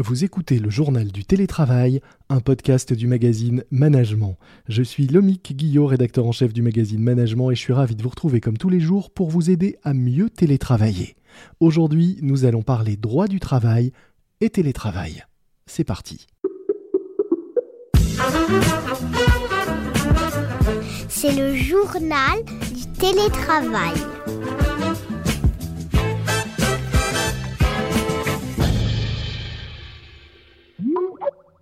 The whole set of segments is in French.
Vous écoutez le journal du télétravail, un podcast du magazine Management. Je suis Lomique Guillot, rédacteur en chef du magazine Management et je suis ravi de vous retrouver comme tous les jours pour vous aider à mieux télétravailler. Aujourd'hui, nous allons parler droit du travail et télétravail. C'est parti. C'est le journal du télétravail.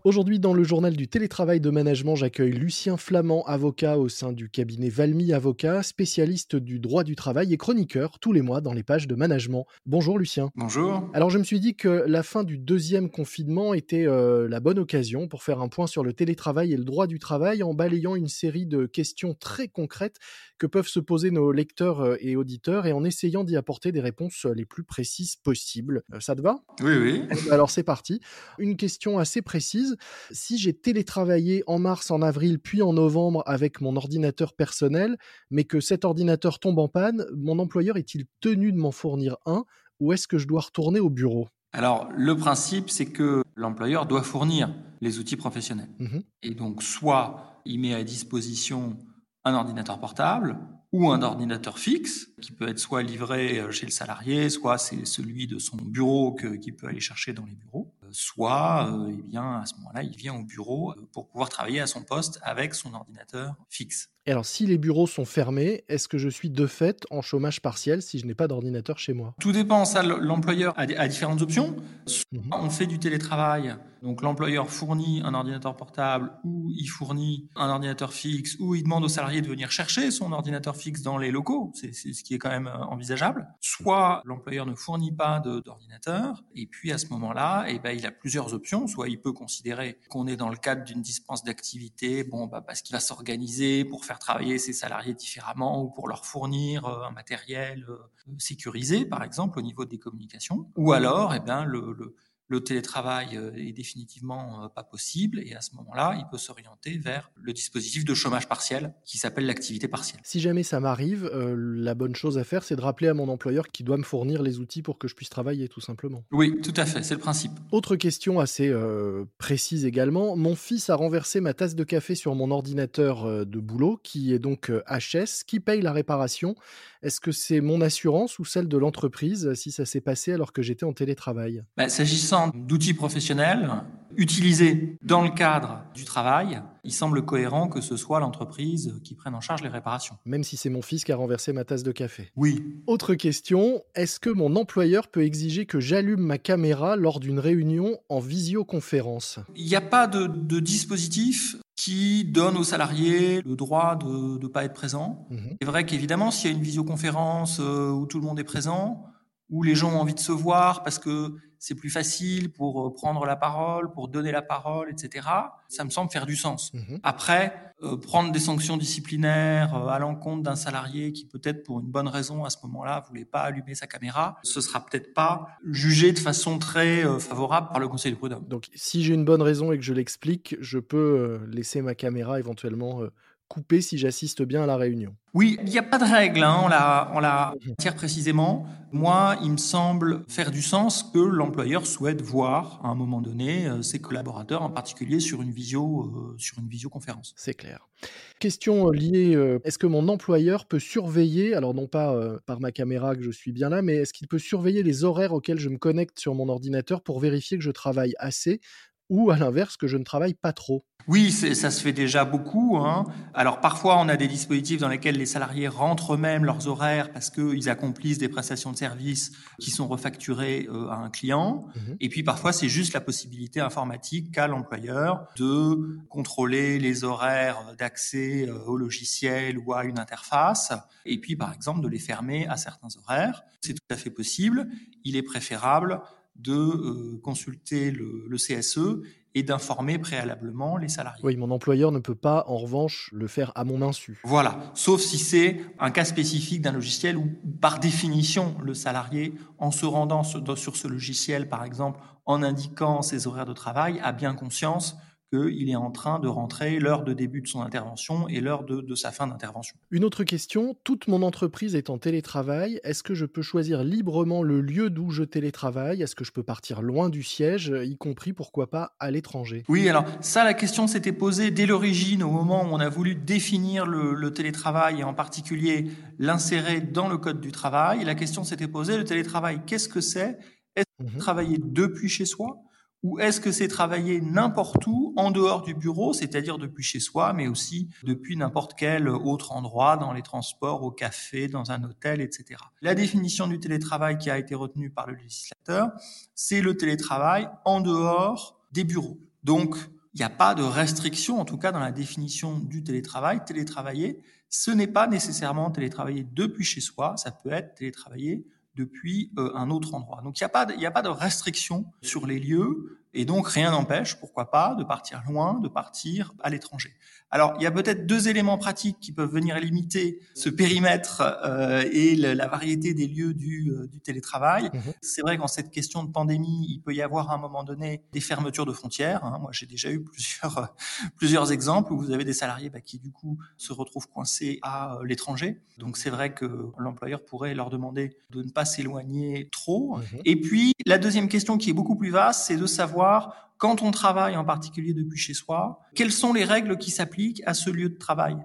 Aujourd'hui, dans le journal du télétravail de management, j'accueille Lucien Flamand, avocat au sein du cabinet Valmy Avocat, spécialiste du droit du travail et chroniqueur tous les mois dans les pages de management. Bonjour Lucien. Bonjour. Alors je me suis dit que la fin du deuxième confinement était euh, la bonne occasion pour faire un point sur le télétravail et le droit du travail en balayant une série de questions très concrètes que peuvent se poser nos lecteurs euh, et auditeurs et en essayant d'y apporter des réponses les plus précises possibles. Euh, ça te va? Oui, oui. Alors c'est parti. Une question assez précise si j'ai télétravaillé en mars, en avril, puis en novembre avec mon ordinateur personnel, mais que cet ordinateur tombe en panne, mon employeur est-il tenu de m'en fournir un ou est-ce que je dois retourner au bureau? Alors, le principe, c'est que l'employeur doit fournir les outils professionnels. Mhm. Et donc, soit il met à disposition un ordinateur portable ou un ordinateur fixe qui peut être soit livré euh, chez le salarié, soit c'est celui de son bureau qu'il peut aller chercher dans les bureaux, soit euh, eh bien à ce moment-là il vient au bureau euh, pour pouvoir travailler à son poste avec son ordinateur fixe. Et alors, si les bureaux sont fermés, est-ce que je suis de fait en chômage partiel si je n'ai pas d'ordinateur chez moi? Tout dépend, ça l'employeur a, a, différentes options. Soit Mhm. on fait du télétravail, donc l'employeur fournit un ordinateur portable ou il fournit un ordinateur fixe ou il demande au salarié de venir chercher son ordinateur fixe dans les locaux, c'est ce qui est quand même euh, envisageable. Soit l'employeur ne fournit pas d'ordinateur et puis à ce moment-là, eh ben, il a plusieurs options. Soit il peut considérer qu'on est dans le cadre d'une dispense d'activité, bon, bah, parce qu'il va s'organiser pour faire travailler ses salariés différemment ou pour leur fournir euh, un matériel euh, sécurisé, par exemple, au niveau des communications. Ou alors, eh bien, le, le, le télétravail euh, est définitivement euh, pas possible et à ce moment-là, il peut s'orienter vers le dispositif de chômage partiel qui s'appelle l'activité partielle. Si jamais ça m'arrive, euh, la bonne chose à faire, c'est de rappeler à mon employeur qu'il doit me fournir les outils pour que je puisse travailler, tout simplement. Oui, tout à fait, c'est le principe. Autre question assez euh, précise également. Mon fils a renversé ma tasse de café sur mon ordinateur de boulot, qui est donc HS. Qui paye la réparation Est-ce que c'est mon assurance ou celle de l'entreprise si ça s'est passé alors que j'étais en télétravail? Bah, S'agissant d'outils professionnels utilisés dans le cadre du travail, il semble cohérent que ce soit l'entreprise qui prenne en charge les réparations. Même si c'est mon fils qui a renversé ma tasse de café. Oui. Autre question, est-ce que mon employeur peut exiger que j'allume ma caméra lors d'une réunion en visioconférence? Il n'y a pas de, de, dispositif qui donne aux salariés le droit de ne pas être présent. Mmh. C'est vrai qu'évidemment, s'il y a une visioconférence euh, où tout le monde est présent, où les gens ont envie de se voir parce que c'est plus facile pour prendre la parole, pour donner la parole, etc. Ça me semble faire du sens. Mmh. Après, euh, prendre des sanctions disciplinaires euh, à l'encontre d'un salarié qui peut-être pour une bonne raison à ce moment-là voulait pas allumer sa caméra, ce sera peut-être pas jugé de façon très euh, favorable par le Conseil du prud'homme. Donc, si j'ai une bonne raison et que je l'explique, je peux euh, laisser ma caméra éventuellement euh, couper si j'assiste bien à la réunion. Oui, il n'y a pas de règle hein, en la, en la matière précisément. Moi, il me semble faire du sens que l'employeur souhaite voir à un moment donné euh, ses collaborateurs, en particulier sur une visio, euh, sur une visioconférence. C'est clair. Question liée, euh, est-ce que mon employeur peut surveiller, alors non pas euh, par ma caméra que je suis bien là, mais est-ce qu'il peut surveiller les horaires auxquels je me connecte sur mon ordinateur pour vérifier que je travaille assez ou à l'inverse que je ne travaille pas trop oui, ça se fait déjà beaucoup. Hein. Alors parfois, on a des dispositifs dans lesquels les salariés rentrent eux-mêmes leurs horaires parce qu'ils accomplissent des prestations de services qui sont refacturées euh, à un client. Mmh. Et puis parfois, c'est juste la possibilité informatique qu'a l'employeur de contrôler les horaires d'accès euh, au logiciel ou à une interface. Et puis, par exemple, de les fermer à certains horaires. C'est tout à fait possible. Il est préférable de euh, consulter le, le CSE et d'informer préalablement les salariés. Oui, mon employeur ne peut pas, en revanche, le faire à mon insu. Voilà, sauf si c'est un cas spécifique d'un logiciel où, par définition, le salarié, en se rendant sur, sur ce logiciel, par exemple, en indiquant ses horaires de travail, a bien conscience qu'il est en train de rentrer l'heure de début de son intervention et l'heure de, sa fin d'intervention. Une autre question, toute mon entreprise est en télétravail, est-ce que je peux choisir librement le lieu d'où je télétravaille? Est-ce que je peux partir loin du siège, y compris pourquoi pas à l'étranger? Oui, alors ça, la question s'était posée dès l'origine, au moment où on a voulu définir le, télétravail et en particulier l'insérer dans le Code du travail. La question s'était posée, le télétravail, qu'est-ce que c'est? Est-ce mmh travailler depuis chez soi? Ou est-ce que c'est travailler n'importe où, en dehors du bureau, c'est-à-dire depuis chez soi, mais aussi depuis n'importe quel autre endroit, dans les transports, au café, dans un hôtel, etc. La définition du télétravail qui a été retenue par le législateur, c'est le télétravail en dehors des bureaux. Donc, il n'y a pas de restriction, en tout cas dans la définition du télétravail. Télétravailler, ce n'est pas nécessairement télétravailler depuis chez soi, ça peut être télétravailler depuis euh, un autre endroit. Donc il n'y a, pas de, a pas de restriction sur les lieux et donc rien n'empêche, pourquoi pas, de partir loin, de partir à l'étranger. Alors il y a peut-être deux éléments pratiques qui peuvent venir limiter ce périmètre euh, et la variété des lieux du, euh, du télétravail. Mmh C'est vrai qu'en cette question de pandémie, il peut y avoir à un moment donné des fermetures de frontières. Hein. Moi j'ai déjà eu plusieurs, plusieurs exemples où vous avez des salariés bah, qui du coup se retrouvent coincés à l'étranger. Donc c'est vrai que l'employeur pourrait leur demander de ne pas s'éloigner trop. Mhm. Et puis, la deuxième question qui est beaucoup plus vaste, c'est de savoir, quand on travaille en particulier depuis chez soi, quelles sont les règles qui s'appliquent à ce lieu de travail.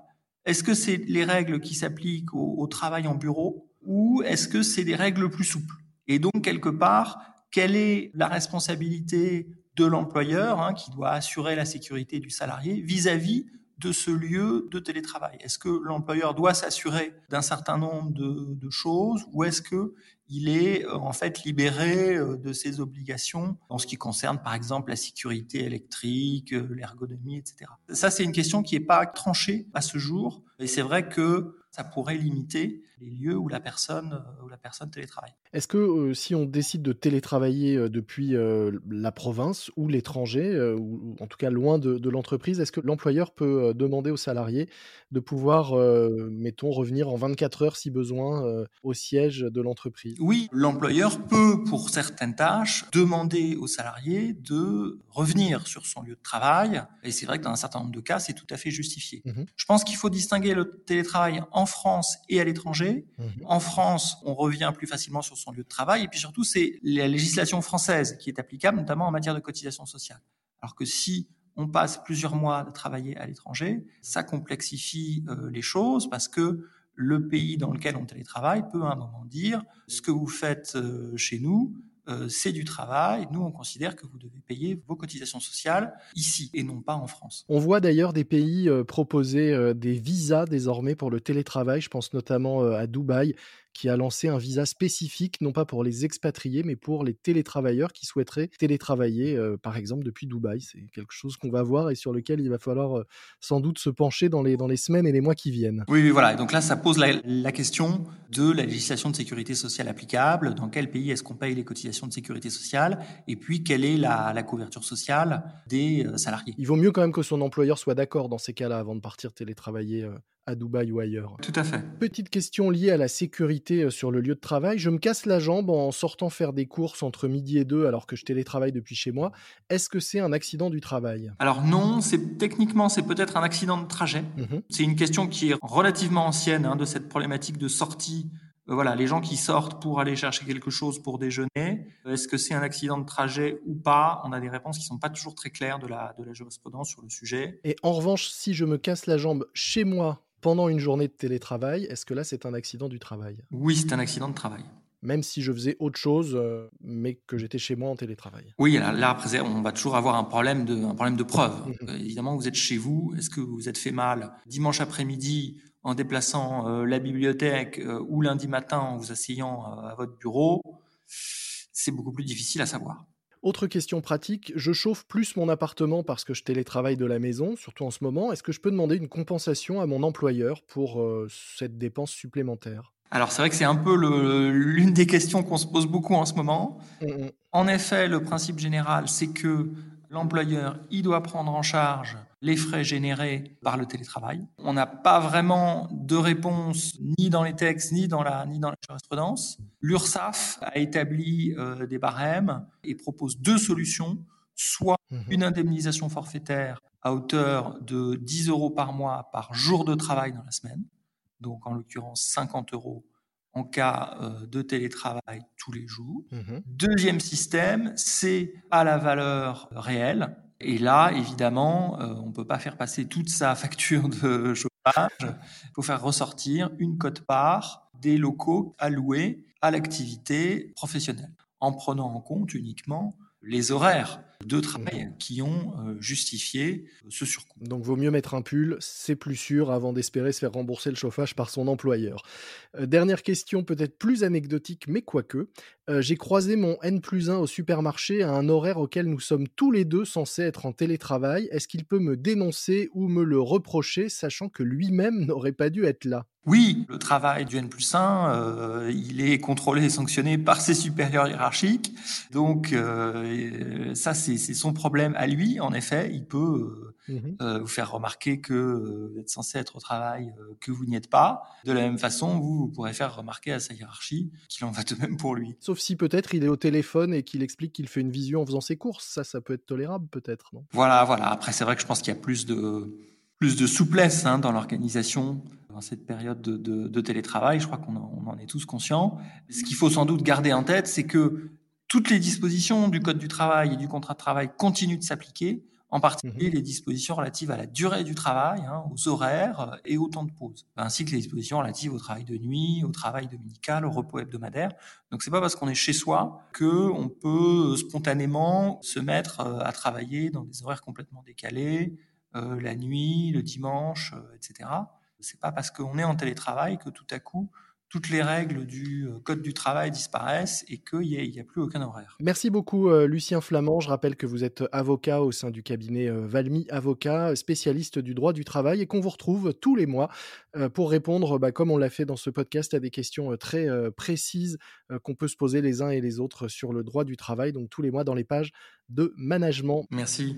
Est-ce que c'est les règles qui s'appliquent au, travail en bureau ou est-ce que c'est des règles plus souples? Et donc, quelque part, quelle est la responsabilité de l'employeur hein, qui doit assurer la sécurité du salarié vis-à-vis de ce lieu de télétravail? Est-ce que l'employeur doit s'assurer d'un certain nombre de, choses ou est-ce que il est euh, en fait libéré euh, de ses obligations en ce qui concerne par exemple la sécurité électrique, euh, l'ergonomie, etc. Ça, c'est une question qui n'est pas tranchée à ce jour et c'est vrai que ça pourrait limiter les lieux où la personne, euh, où la personne télétravaille. Est-ce que euh, si on décide de télétravailler euh, depuis la province ou l'étranger, ou en tout cas loin de, l'entreprise, est-ce que l'employeur peut demander aux salariés de pouvoir, mettons, revenir en 24 heures si besoin au siège de l'entreprise? Oui, l'employeur peut, pour certaines tâches, demander aux salariés de revenir sur son lieu de travail. Et c'est vrai que dans un certain nombre de cas, c'est tout à fait justifié. Mmh Je pense qu'il faut distinguer le télétravail en France et à l'étranger. Mhm. En France, on revient plus facilement sur son lieu de travail. Et puis surtout, c'est la législation française qui est applicable, notamment en matière de cotisation sociale. Alors que si on passe plusieurs mois à travailler à l'étranger, ça complexifie euh, les choses parce que le pays dans lequel on télétravaille peut à un moment dire ce que vous faites euh, chez nous, euh, c'est du travail. Nous, on considère que vous devez payer vos cotisations sociales ici et non pas en France. On voit d'ailleurs des pays euh, proposer euh, des visas désormais pour le télétravail. Je pense notamment à Dubaï qui a lancé un visa spécifique, non pas pour les expatriés, mais pour les télétravailleurs qui souhaiteraient télétravailler, euh, par exemple, depuis Dubaï. C'est quelque chose qu'on va voir et sur lequel il va falloir euh, sans doute se pencher dans les, dans les semaines et les mois qui viennent. Oui, voilà. Donc là, ça pose la, question de la législation de sécurité sociale applicable. Dans quel pays est-ce qu'on paye les cotisations de sécurité sociale? Et puis, quelle est la, la couverture sociale des euh, salariés? Il vaut mieux quand même que son employeur soit d'accord dans ces cas-là avant de partir télétravailler à Dubaï ou ailleurs. Tout à fait. Petite question liée à la sécurité euh, sur le lieu de travail. Je me casse la jambe en sortant faire des courses entre midi et deux alors que je télétravaille depuis chez moi. Est-ce que c'est un accident du travail? Alors non, c'est techniquement c'est peut-être un accident de trajet. Mmh c'est une question qui est relativement ancienne hein, de cette problématique de sortie euh, voilà, les gens qui sortent pour aller chercher quelque chose pour déjeuner, est-ce que c'est un accident de trajet ou pas? On a des réponses qui sont pas toujours très claires de la, de la jurisprudence sur le sujet. Et en revanche, si je me casse la jambe chez moi pendant une journée de télétravail, est-ce que là c'est un accident du travail? Oui, c'est un accident de travail. Même si je faisais autre chose, euh, mais que j'étais chez moi en télétravail. Oui, là, après, on va toujours avoir un problème de, un problème de preuve. Mhm. Euh, évidemment, vous êtes chez vous. Est-ce que vous vous êtes fait mal dimanche après-midi en déplaçant euh, la bibliothèque ou lundi matin en vous asseyant à votre bureau? C'est beaucoup plus difficile à savoir. Autre question pratique, je chauffe plus mon appartement parce que je télétravaille de la maison, surtout en ce moment. Est-ce que je peux demander une compensation à mon employeur pour euh, cette dépense supplémentaire? Alors c'est vrai que c'est un peu l'une des questions qu'on se pose beaucoup en ce moment. Mmh, mmh. En effet, le principe général, c'est que l'employeur, il doit prendre en charge les frais générés par le télétravail. On n'a pas vraiment de réponse ni dans les textes ni dans la, ni dans la jurisprudence. L'URSSAF a établi euh, des barèmes et propose deux solutions soit Mhm. une indemnisation forfaitaire à hauteur de 10 euros par mois par jour de travail dans la semaine, donc en l'occurrence 50 euros en cas euh, de télétravail tous les jours. Mhm. Deuxième système, c'est à la valeur réelle. Et là, évidemment, euh, on ne peut pas faire passer toute sa facture de chauffage. Il faut faire ressortir une cote-part des locaux alloués à l'activité professionnelle, en prenant en compte uniquement les horaires de travail qui ont euh, justifié ce surcoût. Donc vaut mieux mettre un pull, c'est plus sûr avant d'espérer se faire rembourser le chauffage par son employeur. Euh, dernière question peut-être plus anecdotique mais quoique. Euh, J'ai croisé mon N plus 1 au supermarché à un horaire auquel nous sommes tous les deux censés être en télétravail. Est-ce qu'il peut me dénoncer ou me le reprocher sachant que lui-même n'aurait pas dû être là? Oui, le travail du N plus 1, euh, il est contrôlé et sanctionné par ses supérieurs hiérarchiques. Donc euh, ça, c'est son problème à lui. En effet, il peut Mhm. euh, vous faire remarquer que euh, vous êtes censé être au travail, euh, que vous n'y êtes pas. De la même façon, vous, vous pourrez faire remarquer à sa hiérarchie qu'il en va de même pour lui. Sauf si peut-être il est au téléphone et qu'il explique qu'il fait une visio en faisant ses courses. Ça, ça peut être tolérable peut-être, Voilà, voilà. Après, c'est vrai que je pense qu'il y a plus de plus de souplesse hein, dans l'organisation dans cette période de, de- de télétravail. Je crois qu'on en, est tous conscients. Ce qu'il faut sans doute garder en tête, c'est que toutes les dispositions du Code du travail et du contrat de travail continuent de s'appliquer, en particulier les dispositions relatives à la durée du travail, hein, aux horaires et au temps de pause, ainsi que les dispositions relatives au travail de nuit, au travail dominical, au repos hebdomadaire. Donc c'est pas parce qu'on est chez soi que on peut spontanément se mettre euh, à travailler dans des horaires complètement décalés, euh, la nuit, le dimanche, euh, etc. C'est pas parce qu'on est en télétravail que tout à coup toutes les règles du euh, code du travail disparaissent et qu'il n'y a, plus aucun horaire. Merci beaucoup, euh, Lucien Flamand. Je rappelle que vous êtes avocat au sein du cabinet euh, Valmy Avocat, spécialiste du droit du travail, et qu'on vous retrouve tous les mois pour répondre, bah, comme on l'a fait dans ce podcast, à des questions très précises qu'on peut se poser les uns et les autres sur le droit du travail, donc tous les mois dans les pages de management. Merci.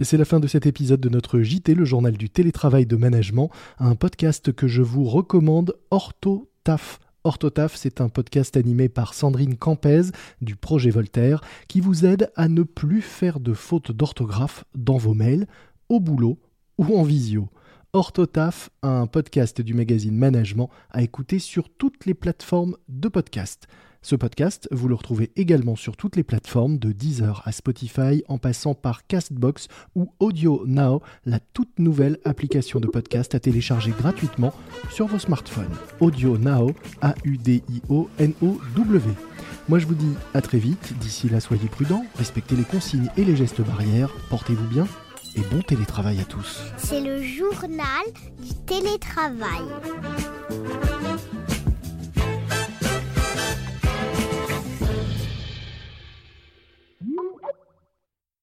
Et c'est la fin de cet épisode de notre JT, le journal du télétravail de management, un podcast que je vous recommande, OrthoTaf. OrthoTaf, c'est un podcast animé par Sandrine Campez du projet Voltaire qui vous aide à ne plus faire de fautes d'orthographe dans vos mails, au boulot ou en visio. OrthoTaf, un podcast du magazine Management à écouter sur toutes les plateformes de podcast. Ce podcast, vous le retrouvez également sur toutes les plateformes de Deezer à Spotify en passant par Castbox ou Audio Now, la toute nouvelle application de podcast à télécharger gratuitement sur vos smartphones. Audio Now, A-U-D-I-O-N-O-W. Moi je vous dis à très vite, d'ici là soyez prudents, respectez les consignes et les gestes barrières, portez-vous bien et bon télétravail à tous. C'est le journal du télétravail.